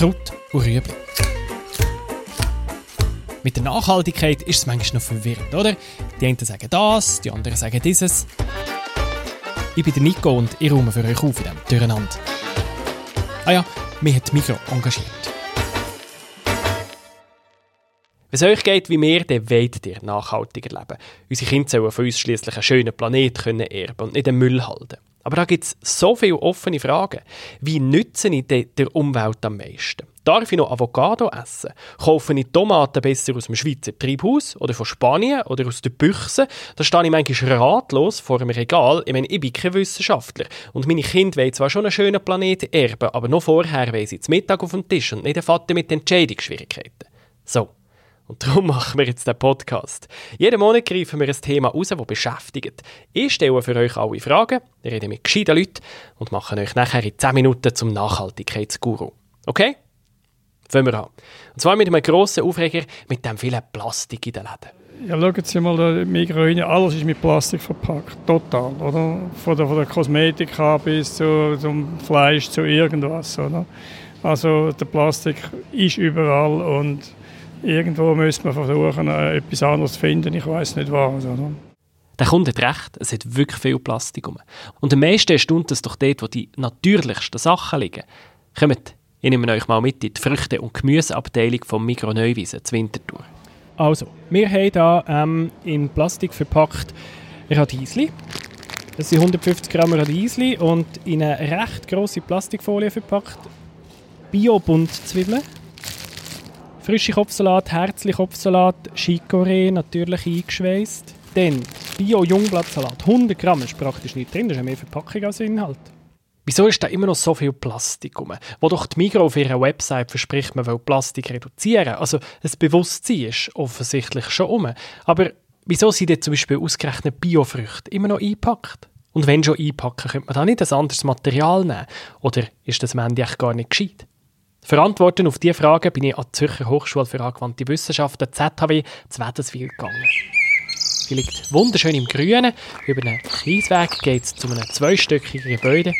Kraut und Rüebli. Mit der Nachhaltigkeit ist es manchmal noch verwirrend, oder? Die einen sagen das, die anderen sagen dieses. Ich bin der Nico und ich räume für euch auf in diesem Durcheinander. Ah ja, mich hat Mikro engagiert. Wenn es euch geht wie mir, dann wollt ihr nachhaltiger leben. Unsere Kinder sollen von uns schließlich einen schönen Planet können erben und nicht den Müll halten. Aber da gibt es so viele offene Fragen. Wie nütze ich der Umwelt am meisten? Darf ich noch Avocado essen? Kaufe ich Tomaten besser aus dem Schweizer Treibhaus oder von Spanien oder aus der Büchse? Da stehe ich manchmal ratlos vor einem Regal. Ich meine, ich bin kein Wissenschaftler. Und meine Kinder wollen zwar schon einen schönen Planeten erben, aber noch vorher wollen sie zum Mittag auf dem Tisch und nicht den Vater mit Entscheidungsschwierigkeiten. So. Und darum machen wir jetzt den Podcast. Jeden Monat greifen wir ein Thema raus, das beschäftigt. Ich stelle für euch alle Fragen, rede mit gescheiten Leuten und mache euch nachher in 10 Minuten zum Nachhaltigkeitsguru. Okay? Fangen wir an. Und zwar mit einem grossen Aufreger mit dem vielen Plastik in den Läden. Ja, schauen Sie mal, der Migros, alles ist mit Plastik verpackt, total, oder? Von der, von der Kosmetik bis zu, zum Fleisch, zu irgendwas, oder? Also der Plastik ist überall und irgendwo müsste man versuchen, äh, etwas anderes zu finden. Ich weiß nicht was. Oder? Der Kunde hat recht, es hat wirklich viel Plastik rum. Und am meisten erstaunt es doch dort, wo die natürlichsten Sachen liegen. Kommt, ich nehme euch mal mit in die Früchte- und Gemüseabteilung vom Migros Neuwiesen, zur Winterthur. Also, wir haben hier ähm, in Plastik verpackt Radiesli. Das sind 150 Gramm Radiesli und in eine recht grosse Plastikfolie verpackt Bio-Bundzwiebeln Frische Kopfsalat, herzliche Kopfsalat, Chicorée, natürlich eingeschweißt. Dann Bio-Jungblattsalat, 100 Gramm, ist praktisch nicht drin, das ist mehr Verpackung als Inhalt. Wieso ist da immer noch so viel Plastik rum? Wo doch die Migros auf ihrer Website verspricht, man will Plastik reduzieren. Also das Bewusstsein ist offensichtlich schon um. Aber wieso sind denn zum Beispiel ausgerechnet Biofrüchte immer noch eingepackt? Und wenn schon einpacken, könnte man da nicht ein anderes Material nehmen? Oder ist das am Ende echt gar nicht gescheit? Verantworten auf diese Frage bin ich an die Zürcher Hochschule für angewandte Wissenschaften ZHW zu Wädenswil gegangen. Sie liegt wunderschön im Grünen. Über einen Kiesweg geht es zu einem zweistöckigen Gebäude.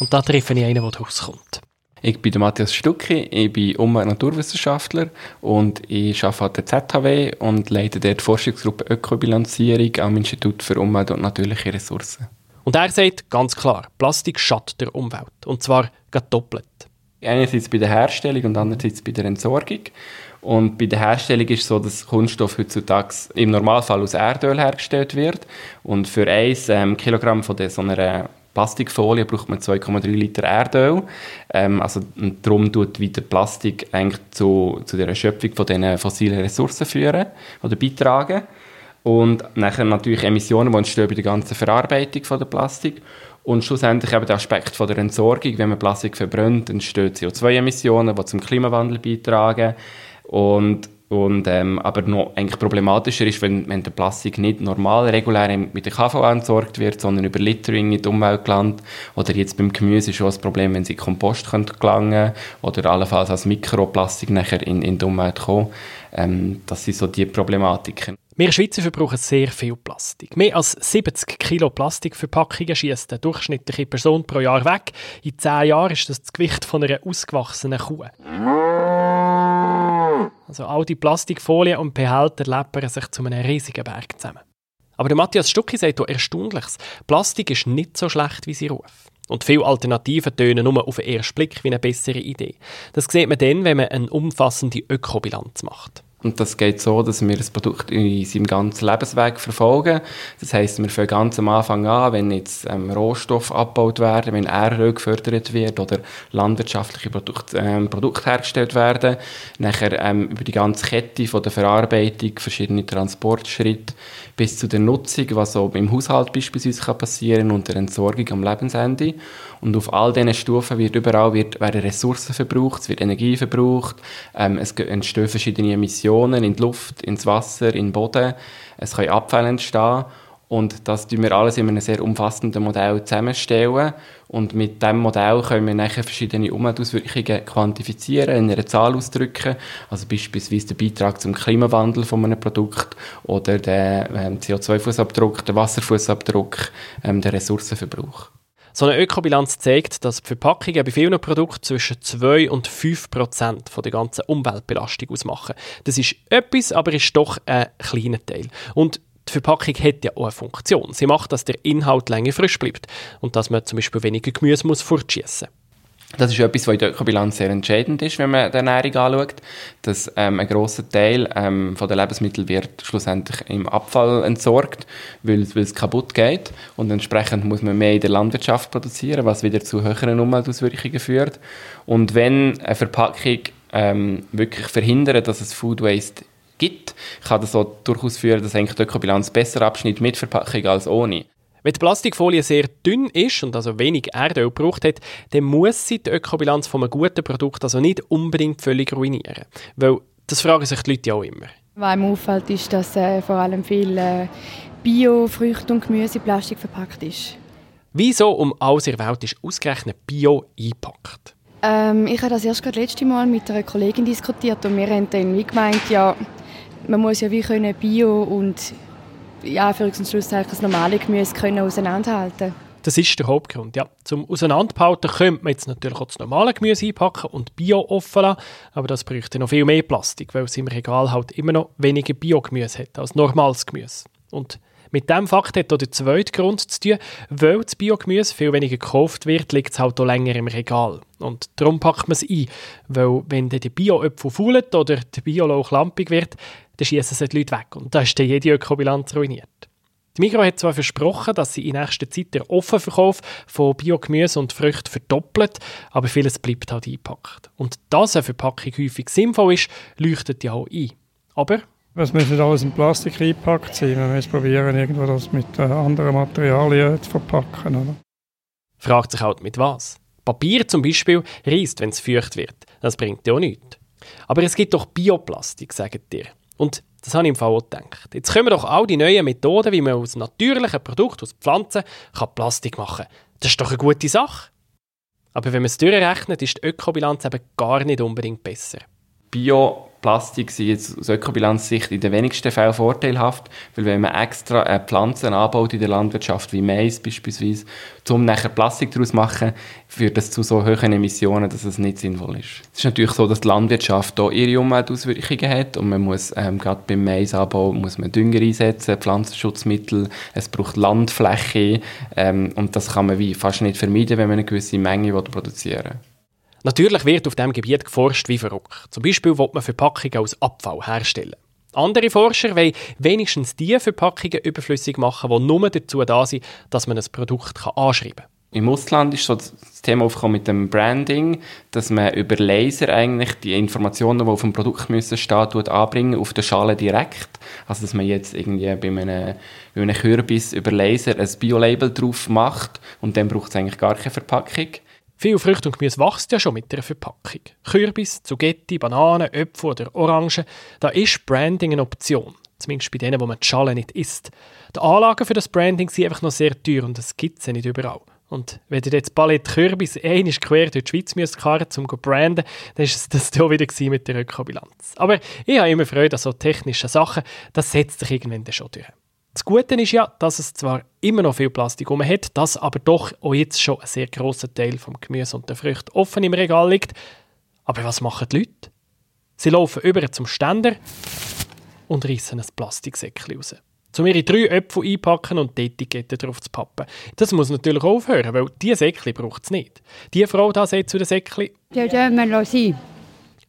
Und da treffe ich einen, der rauskommt. Ich bin Matthias Stucki, ich bin Umwelt- und Naturwissenschaftler und ich arbeite an der ZHW und leite dort die Forschungsgruppe Ökobilanzierung am Institut für Umwelt und natürliche Ressourcen. Und er sagt ganz klar, Plastik schadet der Umwelt. Und zwar doppelt. Einerseits bei der Herstellung und andererseits bei der Entsorgung. Und bei der Herstellung ist es so, dass Kunststoff heutzutage im Normalfall aus Erdöl hergestellt wird. Und für ein ähm, Kilogramm von so einer Plastikfolie braucht man 2,3 Liter Erdöl. Ähm, also darum tut wieder Plastik eigentlich zu, zu der Erschöpfung von diesen fossilen Ressourcen führen oder beitragen. Und nachher natürlich Emissionen, die entstehen bei der ganzen Verarbeitung von der Plastik. Und schlussendlich eben der Aspekt von der Entsorgung, wenn man Plastik verbrennt, entstehen CO2-Emissionen, die zum Klimawandel beitragen. Und, und ähm, aber noch eigentlich problematischer ist, wenn, wenn der Plastik nicht normal, regulär mit der KVA entsorgt wird, sondern über Littering in die Umwelt gelangt. Oder jetzt beim Gemüse ist schon das Problem, wenn sie in Kompost können gelangen oder allenfalls als Mikroplastik nachher in, in die Umwelt kommen. Ähm, das sind so die Problematiken. Wir Schweizer verbrauchen sehr viel Plastik. Mehr als 70 Kilo Plastikverpackungen schießt eine durchschnittliche Person pro Jahr weg. In 10 Jahren ist das das Gewicht von einer ausgewachsenen Kuh. Also all die Plastikfolien und Behälter läppern sich zu einem riesigen Berg zusammen. Aber der Matthias Stucki sagt hier Erstaunliches. Plastik ist nicht so schlecht, wie sie ruft. Und viele Alternativen tönen nur auf den ersten Blick wie eine bessere Idee. Das sieht man dann, wenn man eine umfassende Ökobilanz macht. Und das geht so, dass wir das Produkt in seinem ganzen Lebensweg verfolgen. Das heißt, wir fangen ganz am Anfang an, wenn jetzt ähm, Rohstoffe abgebaut werden, wenn Erdöl gefördert wird oder landwirtschaftliche Produkte, ähm, Produkte hergestellt werden. Nachher ähm, über die ganze Kette von der Verarbeitung, verschiedene Transportschritte bis zu der Nutzung, was auch im Haushalt beispielsweise kann passieren und der Entsorgung am Lebensende. Und auf all diesen Stufen wird überall wird, werden Ressourcen verbraucht, es wird Energie verbraucht, ähm, es entstehen verschiedene Emissionen in die Luft, ins Wasser, in den Boden, es können Abfälle entstehen und das tun wir alles in einem sehr umfassenden Modell zusammenstellen und mit diesem Modell können wir nachher verschiedene Umweltauswirkungen quantifizieren, in einer Zahl ausdrücken, also beispielsweise den Beitrag zum Klimawandel von einem Produkt oder den ähm, CO2-Fußabdruck, den Wasserfußabdruck, ähm, den Ressourcenverbrauch. So eine Ökobilanz zeigt, dass die Verpackungen bei vielen Produkten zwischen 2 und 5 Prozent der ganzen Umweltbelastung ausmachen. Das ist etwas, aber ist doch ein kleiner Teil. Und die Verpackung hat ja auch eine Funktion. Sie macht, dass der Inhalt länger frisch bleibt und dass man zum Beispiel weniger Gemüse muss fortschießen muss. Das ist etwas, was in der Ökobilanz sehr entscheidend ist, wenn man die Ernährung anschaut, dass ähm, ein grosser Teil ähm, der Lebensmittel wird schlussendlich im Abfall entsorgt, weil, weil es kaputt geht und entsprechend muss man mehr in der Landwirtschaft produzieren, was wieder zu höheren Umweltauswirkungen führt. Und wenn eine Verpackung ähm, wirklich verhindert, dass es Food Waste gibt, kann das auch durchaus führen, dass eigentlich die Ökobilanz besser abschneidet mit Verpackung als ohne. Wenn die Plastikfolie sehr dünn ist und also wenig Erdöl gebraucht hat, dann muss sie die Ökobilanz von einem guten Produkt also nicht unbedingt völlig ruinieren. Weil das fragen sich die Leute ja auch immer. Was mir auffällt, ist, dass äh, vor allem viel äh, Bio, Früchte und Gemüse in Plastik verpackt ist. Wieso um alles in der Welt ist ausgerechnet Bio eingepackt? Ähm, ich habe das erst gerade letzte Mal mit einer Kollegin diskutiert und wir haben dann wie gemeint, ja, man muss ja wie können Bio und ja, für Schlusszeichen das normale Gemüse können auseinanderhalten das ist der Hauptgrund. Ja. Zum Auseinanderhalten könnte man jetzt natürlich auch das normale Gemüse einpacken und Bio offen lassen, aber das bräuchte noch viel mehr Plastik, weil es im Regal halt immer noch weniger Biogemüse hat als normales Gemüse. Und mit diesem Fakt hat auch der zweite Grund zu tun, weil das Biogemüse viel weniger gekauft wird, liegt es halt auch länger im Regal. Und darum packt man es ein, weil wenn der Bio-Öpfel faulet oder der Biolauch lampig wird, dann schießen sie die Leute weg und da ist dann jede Ökobilanz ruiniert. Die Migros hat zwar versprochen, dass sie in nächster Zeit den Offenverkauf von Biogemüse und Früchten verdoppelt, aber vieles bleibt halt eingepackt. Und dass eine Verpackung häufig sinnvoll ist, leuchtet ja auch ein. Aber es muss nicht alles in Plastik eingepackt sein. Wir müssen probieren, irgendwo das mit äh, anderen Materialien zu verpacken. Oder? Fragt sich halt mit was. Papier zum Beispiel reißt, wenn es feucht wird. Das bringt ja auch nichts. Aber es gibt doch Bioplastik, sagt ihr. Und das habe ich im Fall auch gedacht. Jetzt kommen doch all die neuen Methoden, wie man aus natürlichen Produkten, aus Pflanzen, kann Plastik machen kann. Das ist doch eine gute Sache. Aber wenn man es durchrechnet, ist die Ökobilanz eben gar nicht unbedingt besser. Bioplastik sind jetzt aus Ökobilanzsicht in den wenigsten Fällen vorteilhaft, weil wenn man extra äh, Pflanzen anbaut in der Landwirtschaft, wie Mais beispielsweise, um nachher Plastik daraus zu machen, führt das zu so hohen Emissionen, dass es nicht sinnvoll ist. Es ist natürlich so, dass die Landwirtschaft hier ihre Umweltauswirkungen hat und man muss ähm, gerade beim Maisanbau muss man Dünger einsetzen, Pflanzenschutzmittel, es braucht Landfläche ähm, und das kann man wie fast nicht vermeiden, wenn man eine gewisse Menge produzieren will. Natürlich wird auf diesem Gebiet geforscht wie verrückt. Zum Beispiel will man Verpackungen aus Abfall herstellen. Andere Forscher wollen wenigstens die Verpackungen überflüssig machen, die nur dazu da sind, dass man ein Produkt anschreiben kann. Im Ausland ist so das Thema aufgekommen mit dem Branding, dass man über Laser eigentlich die Informationen, die auf dem Produkt müssen stehen, anbringen auf der Schale direkt. Also dass man jetzt irgendwie bei einem, bei einem Kürbis über Laser ein Bio-Label drauf macht und dann braucht es eigentlich gar keine Verpackung. Viel Früchte und Gemüse wächst ja schon mit einer Verpackung. Kürbis, Zugetti, Bananen, Äpfel oder Orangen, da ist Branding eine Option. Zumindest bei denen, wo man die Schale nicht isst. Die Anlagen für das Branding sind einfach noch sehr teuer und das gibt es nicht überall. Und wenn ihr jetzt Palette Kürbis einmal quer durch die Schweiz müsst fahren um zu branden, dann war es das hier wieder mit der Ökobilanz. Aber ich habe immer Freude an so technischen Sachen, das setzt sich irgendwann schon durch. Das Gute ist ja, dass es zwar immer noch viel Plastik um hat, dass aber doch auch jetzt schon ein sehr grosser Teil vom Gemüse und der Früchte offen im Regal liegt. Aber was machen die Leute? Sie laufen über zum Ständer und reißen ein Plastiksäckchen raus. Um ihre drei Äpfel einpacken und die Etikette drauf zu pappen. Das muss natürlich aufhören, weil diese Säckchen braucht es nicht. Die Frau da sagt zu den Säckchen... Ja, dürfen wir sein.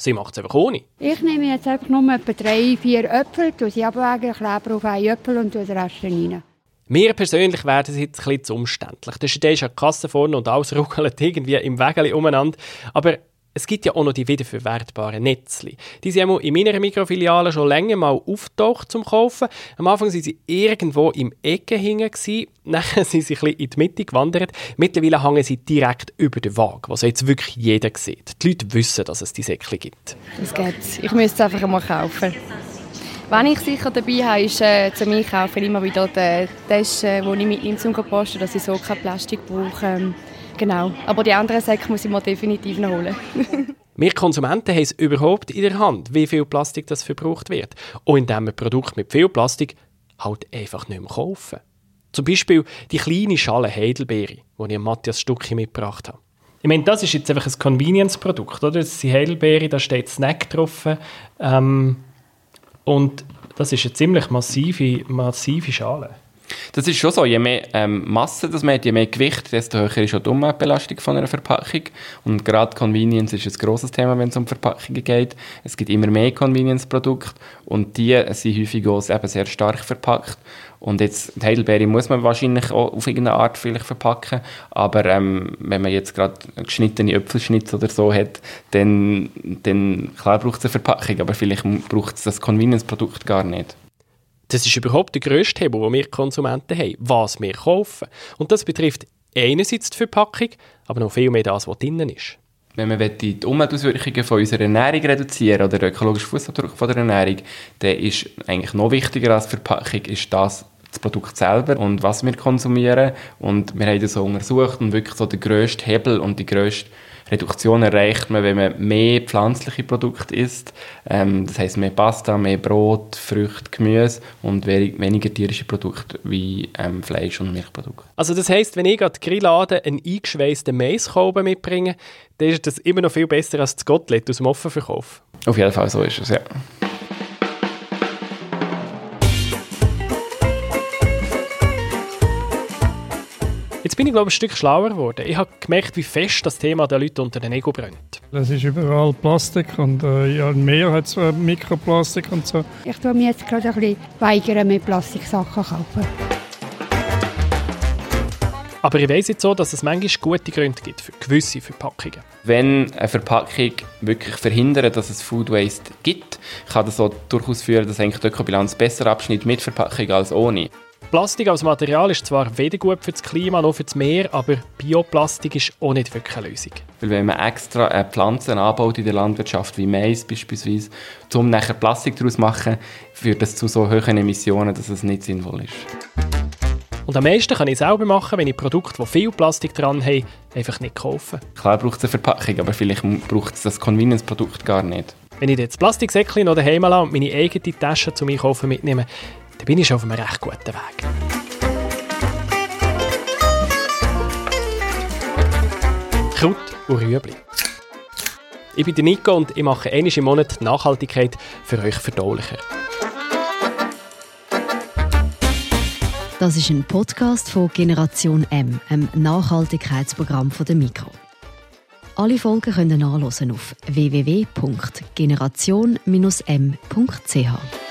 Sie macht es einfach ohne. Ich nehme jetzt einfach nur etwa drei, vier Äpfel, tue sie abwägen, klebe auf einen Äpfel und tue den Rest rein. Mir persönlich wäre das jetzt ein bisschen umständlich. Da steht eine Kasse vorne und alles ruckelt irgendwie im Wägeli umeinander. Aber es gibt ja auch noch die wiederverwertbaren Netzli. Die sind in meiner Mikrofiliale schon länger mal auftaucht zum Kaufen. Am Anfang waren sie irgendwo im Ecke hingen, dann sind sie ein in die Mitte gewandert. Mittlerweile hängen sie direkt über den Wagen, was jetzt wirklich jeder sieht. Die Leute wissen, dass es die Säckchen gibt. Das geht. Ich müsste es einfach mal kaufen. Wenn ich sicher dabei habe, ist äh, zum Einkaufen immer wieder der Tasche, den ich mitnehme zum Posten, dass ich so kein Plastik brauche. Genau. Aber die anderen Säcke muss ich mir definitiv noch holen. Wir Konsumenten haben es überhaupt in der Hand, wie viel Plastik das verbraucht wird. Und indem wir Produkte mit viel Plastik halt einfach nicht mehr kaufen. Zum Beispiel die kleine Schale Heidelbeere, die ich Matthias Stucki mitgebracht habe. Ich meine, das ist jetzt einfach ein Convenience-Produkt, oder? Das sind Heidelbeere, da steht Snack drauf. Ähm, und das ist eine ziemlich massive, massive Schale. Das ist schon so, je mehr ähm, Masse das man hat, je mehr Gewicht, desto höher ist auch die Umweltbelastung von einer Verpackung. Und gerade Convenience ist ein grosses Thema, wenn es um Verpackungen geht. Es gibt immer mehr Convenience-Produkte und die sind häufig auch eben sehr stark verpackt. Und jetzt, die Heidelbeere muss man wahrscheinlich auch auf irgendeine Art vielleicht verpacken, aber ähm, wenn man jetzt gerade geschnittene Äpfelschnitz oder so hat, dann, dann klar braucht es eine Verpackung, aber vielleicht braucht es das Convenience-Produkt gar nicht. Das ist überhaupt der grösste Hebel, den wir Konsumenten haben, was wir kaufen. Und das betrifft einerseits die Verpackung, aber noch viel mehr das, was drinnen ist. Wenn man die Umweltauswirkungen von unserer Ernährung reduzieren oder den ökologischen Fußabdruck von der Ernährung, dann ist eigentlich noch wichtiger als die Verpackung ist das, das Produkt selber und was wir konsumieren. Und wir haben das so untersucht und wirklich so den grössten Hebel und die grösste Reduktion erreicht man, wenn man mehr pflanzliche Produkte isst. Ähm, das heißt mehr Pasta, mehr Brot, Früchte, Gemüse und weniger tierische Produkte wie ähm, Fleisch und Milchprodukte. Also das heißt, wenn ich gerade Grillladen einen eingeschweißten Maiskolben mitbringe, dann ist das immer noch viel besser als das Gottlet aus dem Offenverkauf. Auf jeden Fall so ist es, ja. Jetzt bin ich, glaube ich, ein Stück schlauer geworden. Ich habe gemerkt, wie fest das Thema der Leute unter den Ego brennt. Es ist überall Plastik und äh, ja, mehr hat es äh, Mikroplastik und so. Ich tue mir jetzt gerade ein bisschen weigern, mit Plastiksachen zu kaufen. Aber ich weiss jetzt so, dass es manchmal gute Gründe gibt für gewisse Verpackungen. Wenn eine Verpackung wirklich verhindert, dass es Food Waste gibt, kann das auch durchaus führen, dass eigentlich die Ökobilanz besser abschneidet mit Verpackung als ohne. Plastik als Material ist zwar weder gut für das Klima noch für das Meer, aber Bioplastik ist auch nicht wirklich eine Lösung. Weil wenn man extra äh, Pflanzen anbaut in der Landwirtschaft, wie Mais beispielsweise, um nachher Plastik daraus zu machen, führt das zu so hohen Emissionen, dass es nicht sinnvoll ist. Und am meisten kann ich selber machen, wenn ich Produkte, die viel Plastik dran haben, einfach nicht kaufen. Klar braucht es eine Verpackung, aber vielleicht braucht es das Convenience-Produkt gar nicht. Wenn ich jetzt Plastiksäckchen noch daheim lasse und meine eigene Tasche zum Einkaufen mitnehme, dann bin ich schon auf einem recht guten Weg. Kraut und Rüebli. Ich bin Nico und ich mache einmal im Monat Nachhaltigkeit für euch verdaulicher. Das ist ein Podcast von Generation M, einem Nachhaltigkeitsprogramm von der Mikro. Alle Folgen können nachlesen auf www.generation-m.ch.